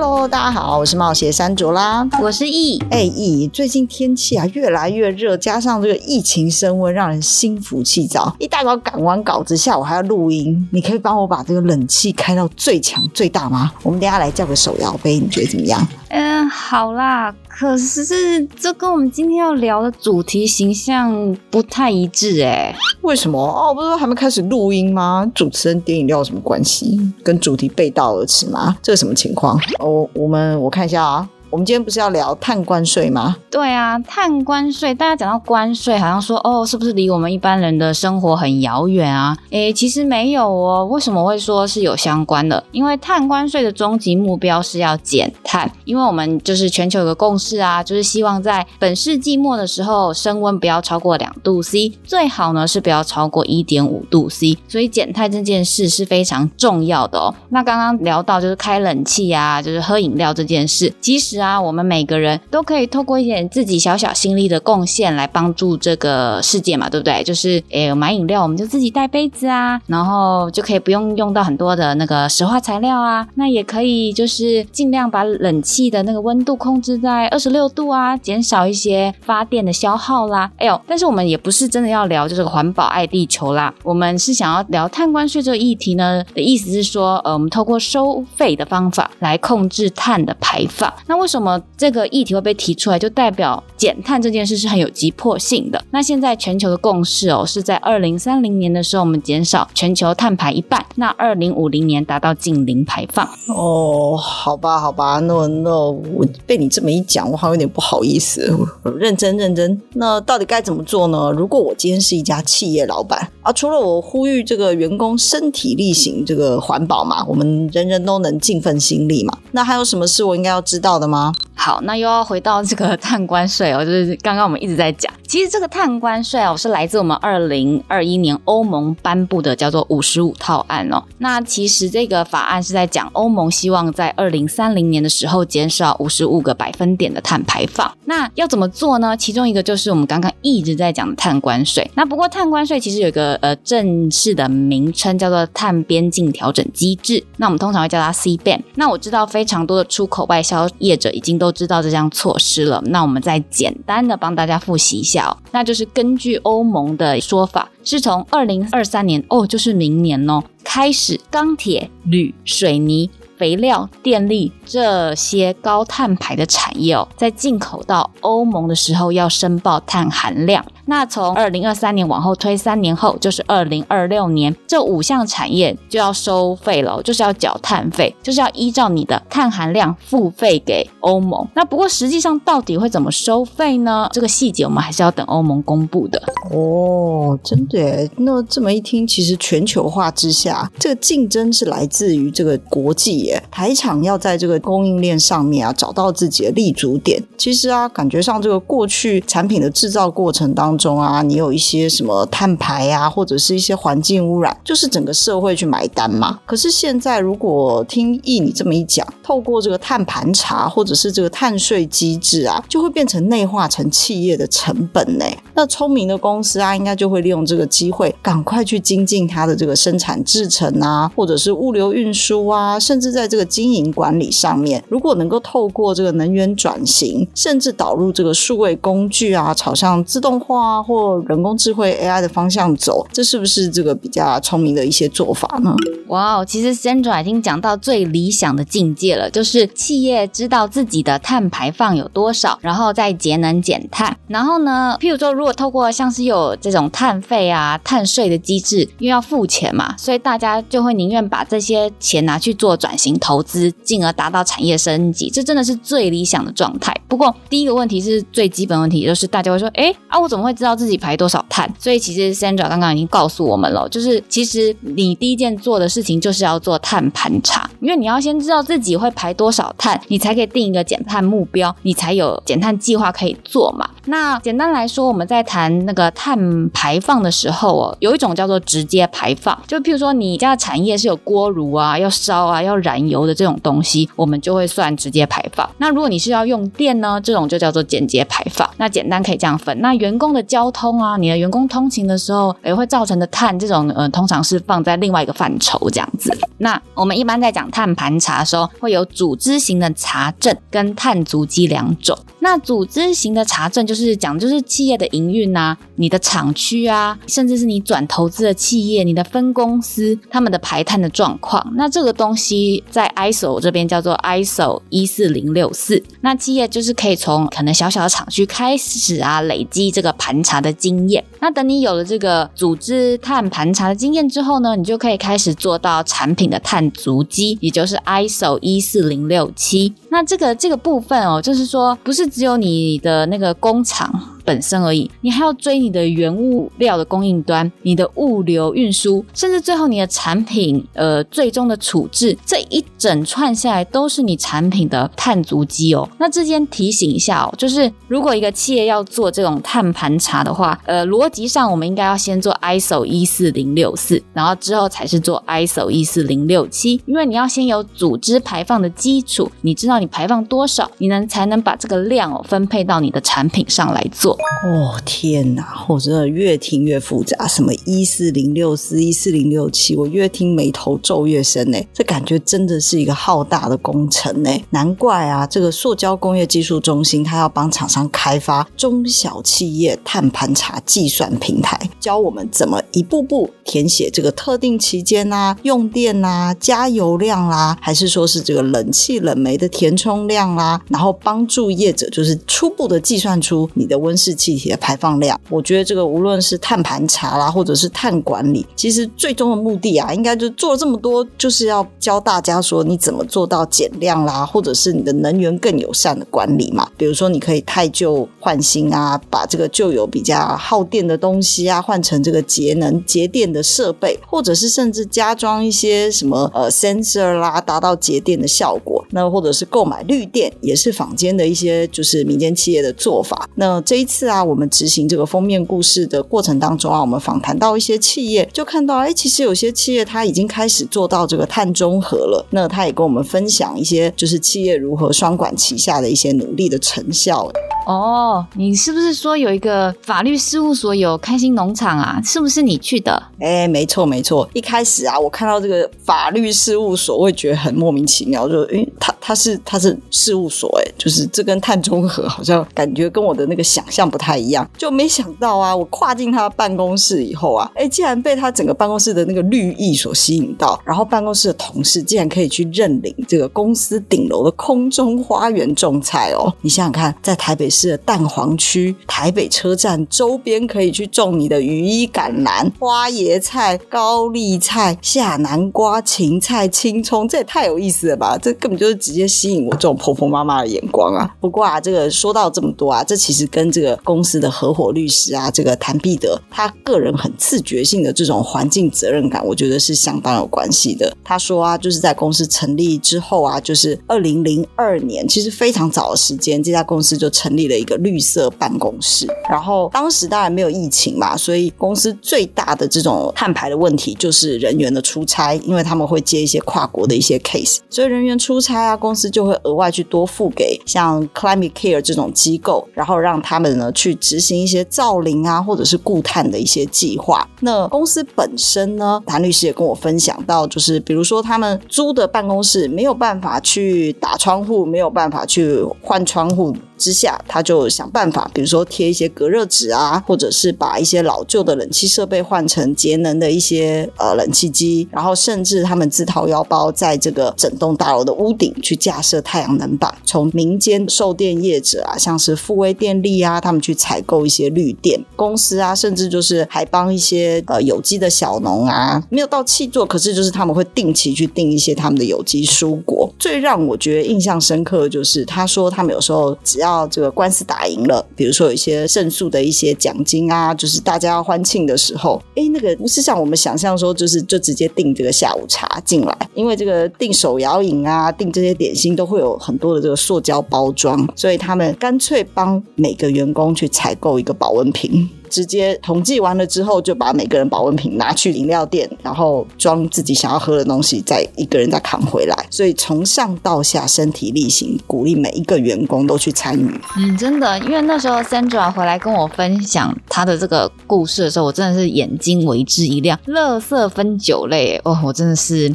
Hello，大家好，我是冒险山卓啦，我是易。哎，易，最近天气啊越来越热，加上这个疫情升温，让人心浮气躁。一大早赶完稿子，下午还要录音，你可以帮我把这个冷气开到最强最大吗？我们等下来叫个手摇杯，你觉得怎么样？嗯，好啦。可是这跟我们今天要聊的主题形象不太一致哎。为什么？哦，不是还没开始录音吗？主持人点饮料有什么关系？跟主题背道而驰吗？这是什么情况？我，我们我看一下啊。我们今天不是要聊碳关税吗？对啊，碳关税，大家讲到关税，好像说哦，是不是离我们一般人的生活很遥远啊？诶，其实没有哦。为什么会说是有相关的？因为碳关税的终极目标是要减碳，因为我们就是全球有个共识啊，就是希望在本世纪末的时候升温不要超过两度 C，最好呢是不要超过一点五度 C。所以减碳这件事是非常重要的哦。那刚刚聊到就是开冷气啊，就是喝饮料这件事，其实。啊，我们每个人都可以透过一点自己小小心力的贡献来帮助这个世界嘛，对不对？就是诶，买饮料我们就自己带杯子啊，然后就可以不用用到很多的那个石化材料啊。那也可以就是尽量把冷气的那个温度控制在二十六度啊，减少一些发电的消耗啦。哎呦，但是我们也不是真的要聊就是环保爱地球啦，我们是想要聊碳关税这个议题呢的意思是说，呃，我们透过收费的方法来控制碳的排放。那为什么这个议题会被提出来，就代表减碳这件事是很有急迫性的。那现在全球的共识哦，是在二零三零年的时候，我们减少全球碳排一半，那二零五零年达到净零排放。哦，好吧，好吧，那那我被你这么一讲，我好像有点不好意思。认真认真，那到底该怎么做呢？如果我今天是一家企业老板啊，除了我呼吁这个员工身体力行这个环保嘛，我们人人都能尽份心力嘛，那还有什么事我应该要知道的吗？么？好，那又要回到这个碳关税哦，就是刚刚我们一直在讲，其实这个碳关税哦是来自我们二零二一年欧盟颁布的叫做五十五套案哦。那其实这个法案是在讲欧盟希望在二零三零年的时候减少五十五个百分点的碳排放。那要怎么做呢？其中一个就是我们刚刚一直在讲的碳关税。那不过碳关税其实有一个呃正式的名称叫做碳边境调整机制，那我们通常会叫它 CBAM。那我知道非常多的出口外销业者已经都都知道这项措施了，那我们再简单的帮大家复习一下哦，那就是根据欧盟的说法，是从二零二三年哦，就是明年哦，开始钢铁、铝、水泥、肥料、电力这些高碳排的产业哦，在进口到欧盟的时候要申报碳含量。那从二零二三年往后推三年后，就是二零二六年，这五项产业就要收费了，就是要缴碳费，就是要依照你的碳含量付费给欧盟。那不过实际上到底会怎么收费呢？这个细节我们还是要等欧盟公布的。哦，真的耶。那这么一听，其实全球化之下，这个竞争是来自于这个国际耶。台厂要在这个供应链上面啊，找到自己的立足点。其实啊，感觉上这个过去产品的制造过程当中。中啊，你有一些什么碳排啊，或者是一些环境污染，就是整个社会去买单嘛。可是现在，如果听易你这么一讲，透过这个碳盘查或者是这个碳税机制啊，就会变成内化成企业的成本呢。那聪明的公司啊，应该就会利用这个机会，赶快去精进它的这个生产制程啊，或者是物流运输啊，甚至在这个经营管理上面，如果能够透过这个能源转型，甚至导入这个数位工具啊，朝向自动化。啊，或人工智慧 AI 的方向走，这是不是这个比较聪明的一些做法呢？哇哦，其实 Sandra 已经讲到最理想的境界了，就是企业知道自己的碳排放有多少，然后再节能减碳。然后呢，譬如说，如果透过像是有这种碳费啊、碳税的机制，因为要付钱嘛，所以大家就会宁愿把这些钱拿去做转型投资，进而达到产业升级。这真的是最理想的状态。不过，第一个问题是最基本问题，就是大家会说，哎啊，我怎么会？知道自己排多少碳。所以其实 Sandra 刚刚已经告诉我们了，就是其实你第一件做的事情就是要做碳盘查，因为你要先知道自己会排多少碳，你才可以定一个减碳目标，你才有减碳计划可以做嘛。那简单来说，我们在谈那个碳排放的时候哦，有一种叫做直接排放，就譬如说你家的产业是有锅炉啊，要烧啊，要燃油的这种东西，我们就会算直接排放。那如果你是要用电呢，这种就叫做间接排放。那简单可以这样分。那员工的交通啊，你的员工通勤的时候也会造成的碳，这种呃，通常是放在另外一个范畴这样子。那我们一般在讲碳盘查的时候，会有组织型的查证跟碳足迹两种。那组织型的查证就是讲就是企业的营运啊，你的厂区啊，甚至是你转投资的企业，你的分公司他们的排碳的状况。那这个东西在 ISO 这边叫做 ISO 一四零六四。那企业就是可以从可能小小的厂区开始啊，累积这个排盘查的经验。那等你有了这个组织碳盘查的经验之后呢，你就可以开始做到产品的碳足迹，也就是 ISO 一四零六七。那这个这个部分哦，就是说不是只有你的那个工厂。本身而已，你还要追你的原物料的供应端，你的物流运输，甚至最后你的产品，呃，最终的处置，这一整串下来都是你产品的碳足迹哦。那这边提醒一下哦，就是如果一个企业要做这种碳盘查的话，呃，逻辑上我们应该要先做 ISO 一四零六四，然后之后才是做 ISO 一四零六七，因为你要先有组织排放的基础，你知道你排放多少，你能才能把这个量哦分配到你的产品上来做。哦天哪！我真的越听越复杂，什么一四零六四、一四零六七，我越听眉头皱越深呢。这感觉真的是一个浩大的工程呢。难怪啊，这个塑胶工业技术中心，它要帮厂商开发中小企业碳盘查计算平台，教我们怎么一步步填写这个特定期间啊、用电啊、加油量啦、还是说是这个冷气冷媒的填充量啦、然后帮助业者就是初步的计算出你的温室。气体的排放量，我觉得这个无论是碳盘查啦，或者是碳管理，其实最终的目的啊，应该就做了这么多，就是要教大家说你怎么做到减量啦，或者是你的能源更友善的管理嘛。比如说，你可以汰旧换新啊，把这个旧有比较耗电的东西啊，换成这个节能节电的设备，或者是甚至加装一些什么呃 sensor 啦，达到节电的效果。那或者是购买绿电，也是坊间的一些就是民间企业的做法。那这一次。啊，我们执行这个封面故事的过程当中啊，我们访谈到一些企业，就看到哎，其实有些企业它已经开始做到这个碳中和了。那他也跟我们分享一些，就是企业如何双管齐下的一些努力的成效。哦，你是不是说有一个法律事务所有开心农场啊？是不是你去的？哎，没错没错。一开始啊，我看到这个法律事务所，我会觉得很莫名其妙，就因为他他是他是事务所，哎，就是这跟碳中和好像感觉跟我的那个想象不太一样。就没想到啊，我跨进他的办公室以后啊，哎，竟然被他整个办公室的那个绿意所吸引到，然后办公室的同事竟然可以去认领这个公司顶楼的空中花园种菜哦。你想想看，在台北市。是蛋黄区台北车站周边可以去种你的羽衣甘蓝、花椰菜、高丽菜、夏南瓜、芹菜、青葱，这也太有意思了吧！这根本就是直接吸引我这种婆婆妈妈的眼光啊！不过啊，这个说到这么多啊，这其实跟这个公司的合伙律师啊，这个谭必德他个人很自觉性的这种环境责任感，我觉得是相当有关系的。他说啊，就是在公司成立之后啊，就是二零零二年，其实非常早的时间，这家公司就成立立。了一个绿色办公室，然后当时当然没有疫情嘛，所以公司最大的这种碳排的问题就是人员的出差，因为他们会接一些跨国的一些 case，所以人员出差啊，公司就会额外去多付给像 Climate Care 这种机构，然后让他们呢去执行一些造林啊或者是固碳的一些计划。那公司本身呢，谭律师也跟我分享到，就是比如说他们租的办公室没有办法去打窗户，没有办法去换窗户。之下，他就想办法，比如说贴一些隔热纸啊，或者是把一些老旧的冷气设备换成节能的一些呃冷气机，然后甚至他们自掏腰包，在这个整栋大楼的屋顶去架设太阳能板，从民间售电业者啊，像是富威电力啊，他们去采购一些绿电公司啊，甚至就是还帮一些呃有机的小农啊，没有到气作，可是就是他们会定期去订一些他们的有机蔬果。最让我觉得印象深刻的就是，他说他们有时候只要到这个官司打赢了，比如说有一些胜诉的一些奖金啊，就是大家要欢庆的时候，哎，那个不是像我们想象说，就是就直接订这个下午茶进来，因为这个订手摇饮啊，订这些点心都会有很多的这个塑胶包装，所以他们干脆帮每个员工去采购一个保温瓶。直接统计完了之后，就把每个人保温瓶拿去饮料店，然后装自己想要喝的东西，再一个人再扛回来。所以从上到下身体力行，鼓励每一个员工都去参与。嗯，真的，因为那时候 Sandra 回来跟我分享他的这个故事的时候，我真的是眼睛为之一亮。垃圾分酒类，哦，我真的是。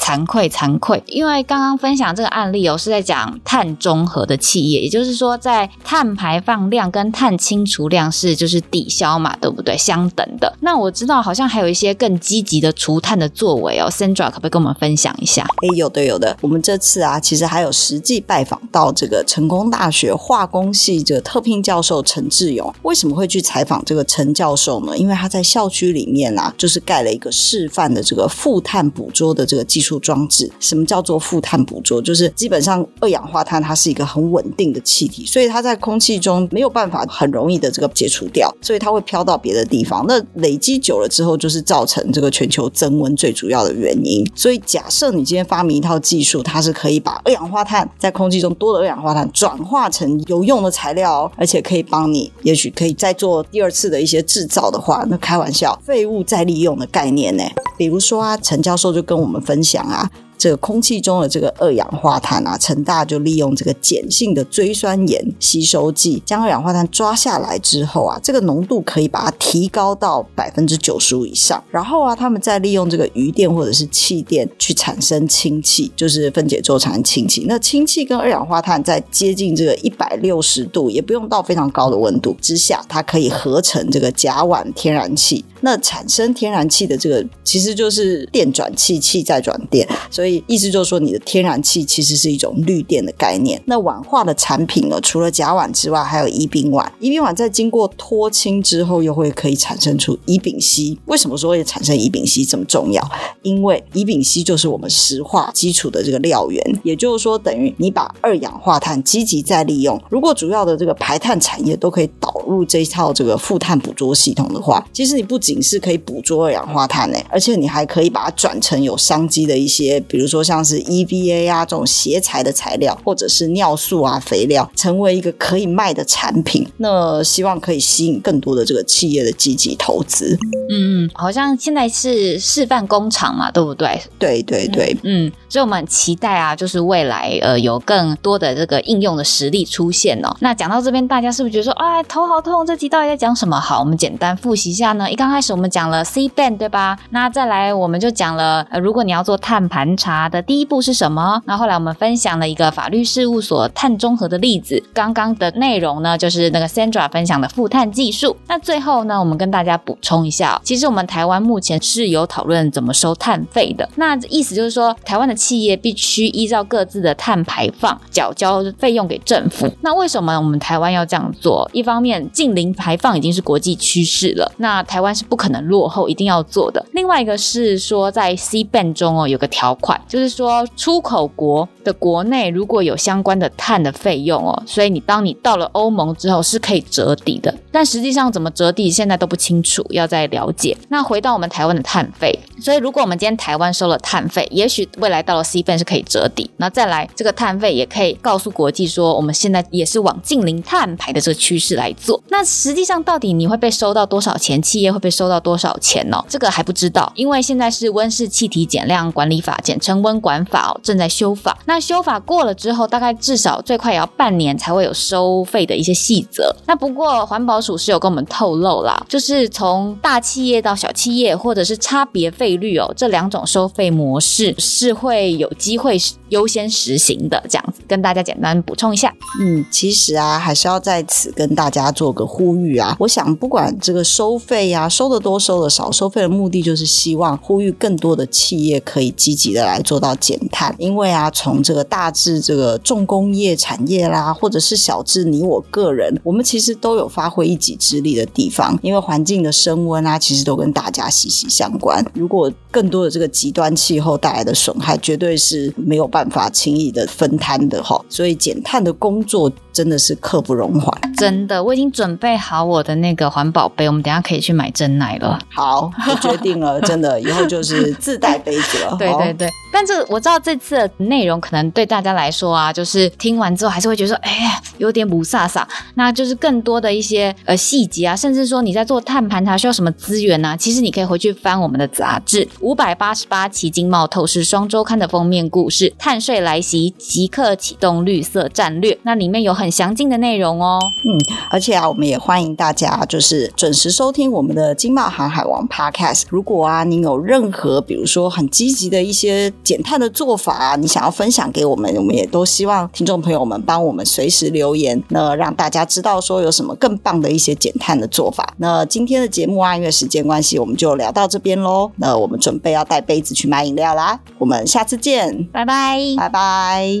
惭愧，惭愧，因为刚刚分享这个案例哦，是在讲碳中和的企业，也就是说，在碳排放量跟碳清除量是就是抵消嘛，对不对？相等的。那我知道好像还有一些更积极的除碳的作为哦，Sandra 可不可以跟我们分享一下？诶，有的，有的。我们这次啊，其实还有实际拜访到这个成功大学化工系这个特聘教授陈志勇。为什么会去采访这个陈教授呢？因为他在校区里面啊，就是盖了一个示范的这个负碳捕捉的这个技术。装置，什么叫做负碳捕捉？就是基本上二氧化碳它是一个很稳定的气体，所以它在空气中没有办法很容易的这个解除掉，所以它会飘到别的地方。那累积久了之后，就是造成这个全球增温最主要的原因。所以假设你今天发明一套技术，它是可以把二氧化碳在空气中多的二氧化碳转化成有用的材料，而且可以帮你，也许可以再做第二次的一些制造的话，那开玩笑，废物再利用的概念呢？比如说啊，陈教授就跟我们分享。啊，这个空气中的这个二氧化碳啊，成大就利用这个碱性的锥酸盐吸收剂，将二氧化碳抓下来之后啊，这个浓度可以把它提高到百分之九十五以上。然后啊，他们再利用这个余电或者是气电去产生氢气，就是分解之后产生氢气。那氢气跟二氧化碳在接近这个一百六十度，也不用到非常高的温度之下，它可以合成这个甲烷天然气。那产生天然气的这个其实就是电转气，气再转电，所以意思就是说你的天然气其实是一种绿电的概念。那烷化的产品呢，除了甲烷之外，还有乙丙烷。乙丙烷在经过脱氢之后，又会可以产生出乙丙烯。为什么说会产生乙丙烯这么重要？因为乙丙烯就是我们石化基础的这个料源，也就是说等于你把二氧化碳积极再利用。如果主要的这个排碳产业都可以导入这一套这个负碳捕捉系统的话，其实你不仅是可以捕捉二氧化碳呢，而且你还可以把它转成有商机的一些，比说像是 EVA 啊这种鞋材的材料，或者是尿素啊肥料，成为一个可以卖的产品。那希望可以吸引更多的这个企业的积极投资。嗯，好像现在是示范工厂嘛，对不对？对对对，嗯，所以我们很期待啊，就是未来呃有更多的这个应用的实例出现哦。那讲到这边，大家是不是觉得说，哎，头好痛？这集到底在讲什么？好，我们简单复习一下呢。一刚开始。我们讲了 C band 对吧？那再来我们就讲了，呃，如果你要做碳盘查的第一步是什么？那后来我们分享了一个法律事务所碳中和的例子。刚刚的内容呢，就是那个 Sandra 分享的负碳技术。那最后呢，我们跟大家补充一下，其实我们台湾目前是有讨论怎么收碳费的。那意思就是说，台湾的企业必须依照各自的碳排放缴交费用给政府。那为什么我们台湾要这样做？一方面，净零排放已经是国际趋势了。那台湾是不可能落后，一定要做的。另外一个是说，在 C band 中哦，有个条款，就是说出口国的国内如果有相关的碳的费用哦，所以你当你到了欧盟之后是可以折抵的。但实际上怎么折抵，现在都不清楚，要再了解。那回到我们台湾的碳费，所以如果我们今天台湾收了碳费，也许未来到了 C 端是可以折抵。那再来这个碳费也可以告诉国际说，我们现在也是往净零碳排的这个趋势来做。那实际上到底你会被收到多少钱？企业会被收到多少钱呢？这个还不知道，因为现在是温室气体减量管理法，简称温管法哦，正在修法。那修法过了之后，大概至少最快也要半年才会有收费的一些细则。那不过环保署是有跟我们透露啦，就是从大企业到小企业，或者是差别费率哦，这两种收费模式是会有机会优先实行的。这样子跟大家简单补充一下。嗯，其实啊，还是要在此跟大家做个呼吁啊。我想不管这个收费呀、收的多收的少，收费的目的就是希望呼吁更多的企业可以积极的来做到减碳。因为啊，从这个大至这个重工业产业啦，或者是小至你我个人，我们其实都有发挥一己之力的地方，因为环境的升温啊，其实都跟大家息息相关。如果更多的这个极端气候带来的损害，绝对是没有办法轻易的分摊的哈。所以减碳的工作真的是刻不容缓。真的，我已经准备好我的那个环保杯，我们等下可以去买真奶了。好，我决定了，真的以后就是自带杯子了。对对对，但这我知道这次的内容可能对大家来说啊，就是听完之后还是会觉得说，哎呀，有点不飒飒。那就是更多的一些呃细节啊，甚至说你在做碳盘查需要什么资源呢、其实你可以回去翻我们的杂志五百八十八期《经贸透视双周刊》的封面故事，碳税来袭，即刻启动绿色战略。那里面有很详尽的内容哦。嗯，而且啊，我们也欢迎大家就是准时收听我们的《经贸航海王》Podcast。如果啊，您有任何比如说很积极的一些减碳的做法啊，你想要分享给我们，我们也都希望听众朋友们帮我们随时留言，那让大家知道说有什么更棒的一些减碳的做法。那今天的节目啊，因为时间关系，我们就聊到这边喽。那我们准备要带杯子去买饮料啦。我们下次见，拜拜，拜拜。